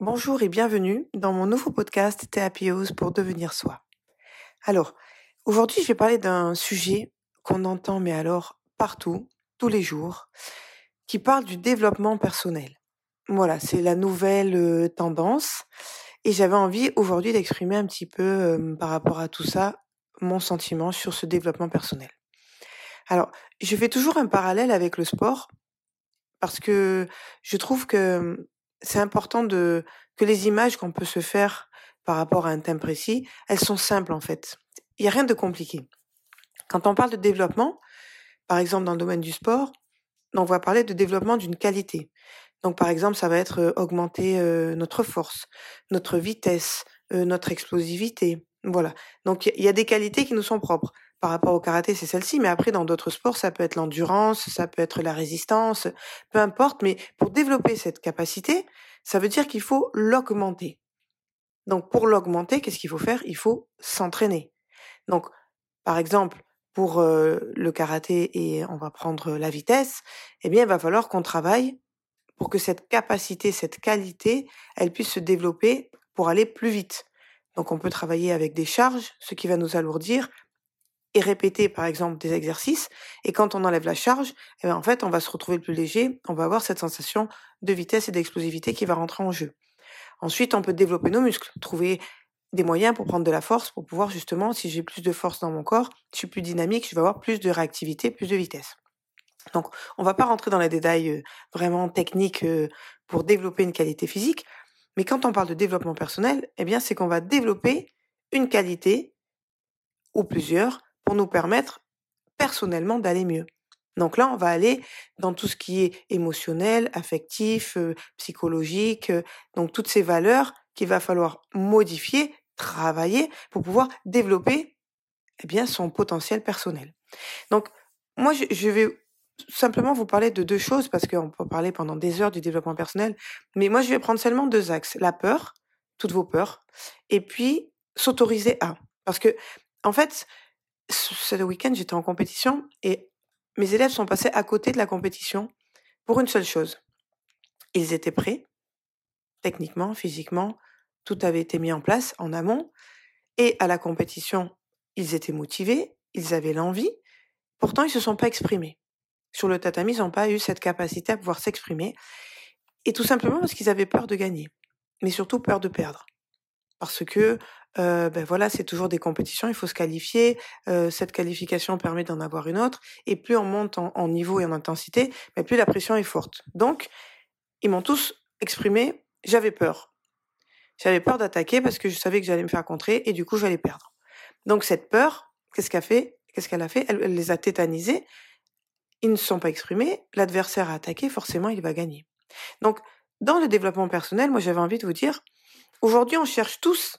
Bonjour et bienvenue dans mon nouveau podcast Théapiose pour devenir soi. Alors, aujourd'hui, je vais parler d'un sujet qu'on entend, mais alors partout, tous les jours, qui parle du développement personnel. Voilà, c'est la nouvelle euh, tendance. Et j'avais envie aujourd'hui d'exprimer un petit peu euh, par rapport à tout ça mon sentiment sur ce développement personnel. Alors, je fais toujours un parallèle avec le sport parce que je trouve que c'est important de que les images qu'on peut se faire par rapport à un thème précis, elles sont simples en fait. Il n'y a rien de compliqué. Quand on parle de développement, par exemple dans le domaine du sport, on va parler de développement d'une qualité. Donc par exemple, ça va être augmenter notre force, notre vitesse, notre explosivité. Voilà. Donc il y a des qualités qui nous sont propres. Par rapport au karaté, c'est celle-ci, mais après dans d'autres sports, ça peut être l'endurance, ça peut être la résistance, peu importe. Mais pour développer cette capacité, ça veut dire qu'il faut l'augmenter. Donc pour l'augmenter, qu'est-ce qu'il faut faire? Il faut s'entraîner. Donc par exemple, pour le karaté et on va prendre la vitesse, eh bien il va falloir qu'on travaille pour que cette capacité, cette qualité, elle puisse se développer pour aller plus vite. Donc on peut travailler avec des charges, ce qui va nous alourdir, et répéter par exemple des exercices. Et quand on enlève la charge, eh bien, en fait, on va se retrouver plus léger, on va avoir cette sensation de vitesse et d'explosivité qui va rentrer en jeu. Ensuite, on peut développer nos muscles, trouver des moyens pour prendre de la force, pour pouvoir justement, si j'ai plus de force dans mon corps, je suis plus dynamique, je vais avoir plus de réactivité, plus de vitesse. Donc, on va pas rentrer dans les détails euh, vraiment techniques euh, pour développer une qualité physique, mais quand on parle de développement personnel, eh bien, c'est qu'on va développer une qualité ou plusieurs pour nous permettre personnellement d'aller mieux. Donc là, on va aller dans tout ce qui est émotionnel, affectif, euh, psychologique, donc toutes ces valeurs qu'il va falloir modifier, travailler pour pouvoir développer eh bien son potentiel personnel. Donc moi je vais simplement vous parler de deux choses parce qu'on peut parler pendant des heures du développement personnel, mais moi je vais prendre seulement deux axes la peur, toutes vos peurs, et puis s'autoriser à. Parce que en fait, ce week-end j'étais en compétition et mes élèves sont passés à côté de la compétition pour une seule chose. Ils étaient prêts, techniquement, physiquement, tout avait été mis en place en amont, et à la compétition, ils étaient motivés, ils avaient l'envie, pourtant ils se sont pas exprimés sur le tatami, ils n'ont pas eu cette capacité à pouvoir s'exprimer. Et tout simplement parce qu'ils avaient peur de gagner, mais surtout peur de perdre. Parce que, ben voilà, c'est toujours des compétitions, il faut se qualifier. Cette qualification permet d'en avoir une autre. Et plus on monte en, niveau et en intensité, ben plus la pression est forte. Donc, ils m'ont tous exprimé, j'avais peur. J'avais peur d'attaquer parce que je savais que j'allais me faire contrer et du coup, j'allais perdre. Donc, cette peur, qu'est-ce qu'elle fait Qu'est-ce qu'elle a fait? Elle les a tétanisés ils ne sont pas exprimés, l'adversaire a attaqué, forcément il va gagner. Donc, dans le développement personnel, moi j'avais envie de vous dire, aujourd'hui on cherche tous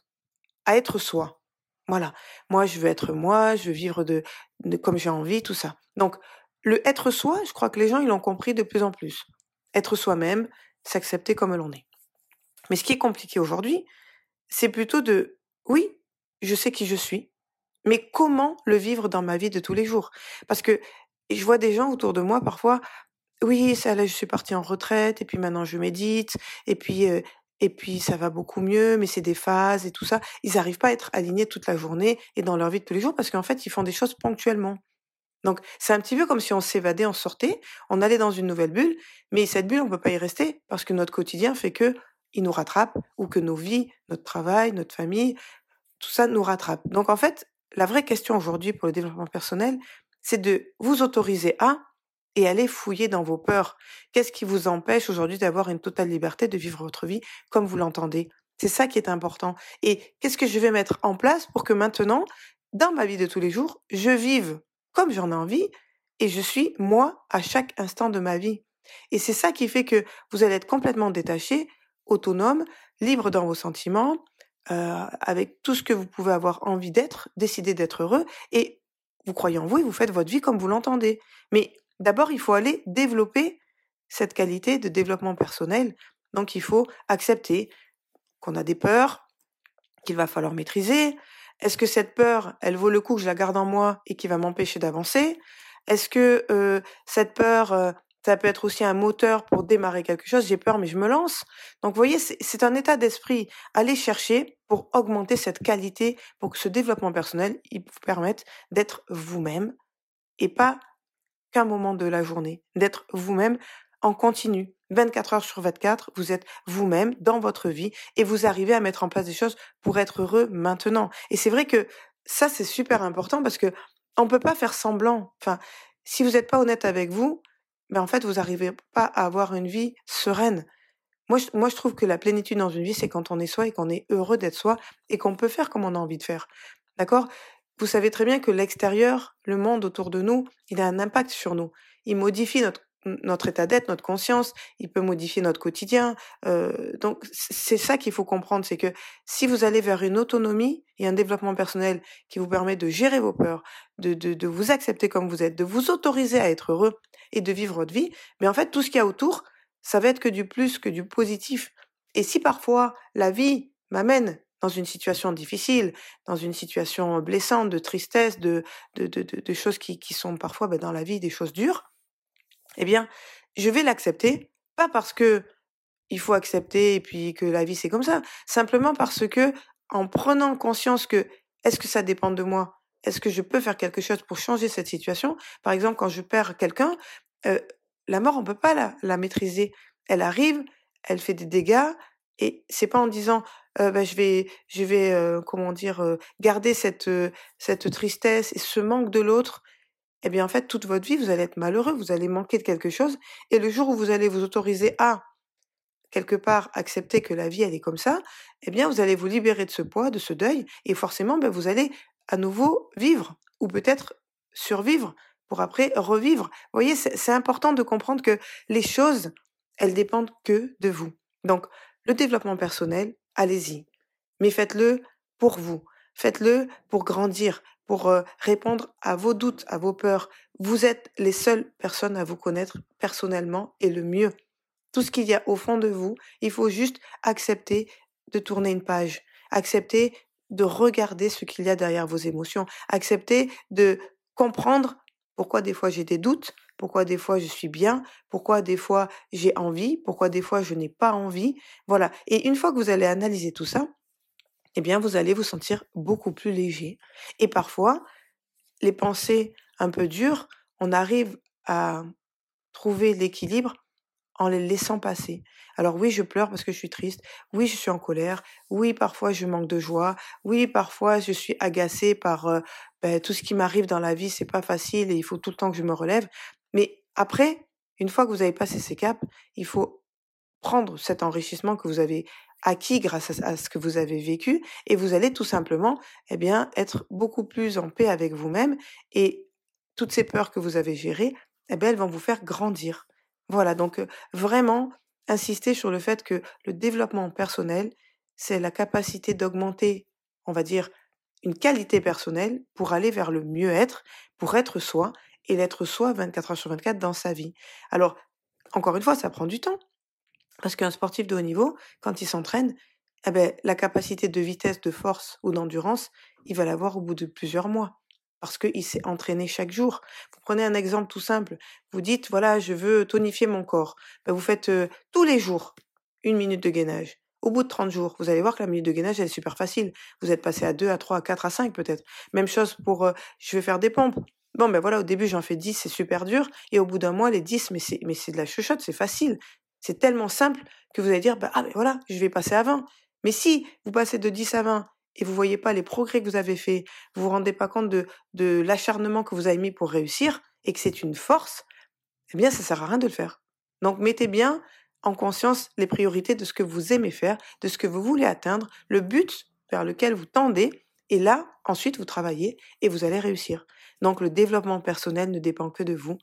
à être soi. Voilà. Moi je veux être moi, je veux vivre de, comme j'ai envie, tout ça. Donc, le être soi, je crois que les gens ils l'ont compris de plus en plus. Être soi-même, s'accepter comme l'on est. Mais ce qui est compliqué aujourd'hui, c'est plutôt de, oui, je sais qui je suis, mais comment le vivre dans ma vie de tous les jours? Parce que et je vois des gens autour de moi parfois, oui, ça je suis partie en retraite et puis maintenant je médite et puis et puis ça va beaucoup mieux, mais c'est des phases et tout ça. Ils n'arrivent pas à être alignés toute la journée et dans leur vie de tous les jours parce qu'en fait ils font des choses ponctuellement. Donc c'est un petit peu comme si on s'évadait, on sortait, on allait dans une nouvelle bulle, mais cette bulle on peut pas y rester parce que notre quotidien fait que il nous rattrape ou que nos vies, notre travail, notre famille, tout ça nous rattrape. Donc en fait, la vraie question aujourd'hui pour le développement personnel, c'est de vous autoriser à et aller fouiller dans vos peurs. Qu'est-ce qui vous empêche aujourd'hui d'avoir une totale liberté de vivre votre vie comme vous l'entendez? C'est ça qui est important. Et qu'est-ce que je vais mettre en place pour que maintenant, dans ma vie de tous les jours, je vive comme j'en ai envie et je suis moi à chaque instant de ma vie? Et c'est ça qui fait que vous allez être complètement détaché, autonome, libre dans vos sentiments, euh, avec tout ce que vous pouvez avoir envie d'être, décider d'être heureux et vous croyez en vous et vous faites votre vie comme vous l'entendez. Mais d'abord, il faut aller développer cette qualité de développement personnel. Donc, il faut accepter qu'on a des peurs, qu'il va falloir maîtriser, Est-ce que cette peur, elle vaut le coup que je la garde en moi et qui va m'empêcher d'avancer? Est-ce que euh, cette peur, euh, ça peut être aussi un moteur pour démarrer quelque chose J'ai peur, mais je me lance. Donc, vous voyez, c'est un état d'esprit. Allez chercher pour augmenter cette qualité, pour que ce développement personnel, il vous permette d'être vous-même et pas qu'un moment de la journée, d'être vous-même en continu. 24 heures sur 24, vous êtes vous-même dans votre vie et vous arrivez à mettre en place des choses pour être heureux maintenant. Et c'est vrai que ça, c'est super important parce que on peut pas faire semblant. Enfin, si vous n'êtes pas honnête avec vous, ben en fait, vous n'arrivez pas à avoir une vie sereine. Moi je, moi, je trouve que la plénitude dans une vie, c'est quand on est soi et qu'on est heureux d'être soi et qu'on peut faire comme on a envie de faire. D'accord? Vous savez très bien que l'extérieur, le monde autour de nous, il a un impact sur nous. Il modifie notre notre état d'être, notre conscience, il peut modifier notre quotidien. Euh, donc c'est ça qu'il faut comprendre, c'est que si vous allez vers une autonomie et un développement personnel qui vous permet de gérer vos peurs, de, de, de vous accepter comme vous êtes, de vous autoriser à être heureux et de vivre votre vie, mais en fait tout ce qu'il y a autour, ça va être que du plus, que du positif. Et si parfois la vie m'amène dans une situation difficile, dans une situation blessante, de tristesse, de, de, de, de choses qui, qui sont parfois ben, dans la vie des choses dures, eh bien, je vais l'accepter, pas parce que il faut accepter et puis que la vie c'est comme ça, simplement parce que en prenant conscience que est-ce que ça dépend de moi, est-ce que je peux faire quelque chose pour changer cette situation? Par exemple, quand je perds quelqu'un, la mort on peut pas la, maîtriser. Elle arrive, elle fait des dégâts et c'est pas en disant bah, je vais je vais comment dire garder cette cette tristesse et ce manque de l'autre eh bien en fait toute votre vie vous allez être malheureux, vous allez manquer de quelque chose et le jour où vous allez vous autoriser à quelque part accepter que la vie elle est comme ça, eh bien vous allez vous libérer de ce poids, de ce deuil et forcément ben, vous allez à nouveau vivre ou peut-être survivre pour après revivre. Vous voyez, c'est important de comprendre que les choses, elles dépendent que de vous. Donc, le développement personnel, allez-y. Mais faites-le pour vous. Faites-le pour grandir, pour répondre à vos doutes, à vos peurs. Vous êtes les seules personnes à vous connaître personnellement et le mieux. Tout ce qu'il y a au fond de vous, il faut juste accepter de tourner une page, accepter de regarder ce qu'il y a derrière vos émotions, accepter de comprendre pourquoi des fois j'ai des doutes, pourquoi des fois je suis bien, pourquoi des fois j'ai envie, pourquoi des fois je n'ai pas envie. Voilà. Et une fois que vous allez analyser tout ça, eh bien, vous allez vous sentir beaucoup plus léger. Et parfois, les pensées un peu dures, on arrive à trouver l'équilibre en les laissant passer. Alors oui, je pleure parce que je suis triste. Oui, je suis en colère. Oui, parfois je manque de joie. Oui, parfois je suis agacée par euh, ben, tout ce qui m'arrive dans la vie. C'est pas facile et il faut tout le temps que je me relève. Mais après, une fois que vous avez passé ces caps, il faut prendre cet enrichissement que vous avez acquis grâce à, ce que vous avez vécu et vous allez tout simplement eh bien être beaucoup plus en paix avec vous-même et toutes ces peurs que vous avez gérées eh bien elles vont vous faire grandir. Voilà, donc vraiment insister sur le fait que le développement personnel, c'est la capacité d'augmenter, on va dire, une qualité personnelle pour aller vers le mieux-être, pour être soi et l'être soi 24 heures sur 24 dans sa vie. Alors, encore une fois, ça prend du temps. Parce qu'un sportif de haut niveau, quand il s'entraîne, eh ben, la capacité de vitesse, de force ou d'endurance, il va l'avoir au bout de plusieurs mois. Parce qu'il s'est entraîné chaque jour. Vous prenez un exemple tout simple. Vous dites, voilà, je veux tonifier mon corps. Ben, vous faites tous les jours une minute de gainage. Au bout de 30 jours, vous allez voir que la minute de gainage, elle est super facile. Vous êtes passé à 2, à 3, à 4, à 5 peut-être. Même chose pour, je vais faire des pompes. Bon, ben voilà, au début, j'en fais 10, c'est super dur. Et au bout d'un mois, les 10, mais c'est, mais c'est de la chuchote, c'est facile. C'est tellement simple que vous allez dire, bah, ah ben voilà, je vais passer à 20. Mais si vous passez de 10 à 20 et vous voyez pas les progrès que vous avez faits, vous vous rendez pas compte de, de l'acharnement que vous avez mis pour réussir et que c'est une force, eh bien, ça sert à rien de le faire. Donc, mettez bien en conscience les priorités de ce que vous aimez faire, de ce que vous voulez atteindre, le but vers lequel vous tendez, et là, ensuite, vous travaillez et vous allez réussir. Donc, le développement personnel ne dépend que de vous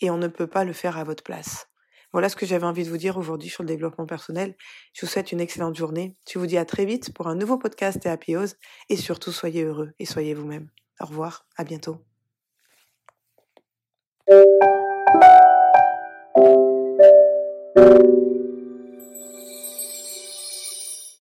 et on ne peut pas le faire à votre place. Voilà ce que j'avais envie de vous dire aujourd'hui sur le développement personnel. Je vous souhaite une excellente journée. Je vous dis à très vite pour un nouveau podcast et Happy Et surtout, soyez heureux et soyez vous-même. Au revoir, à bientôt.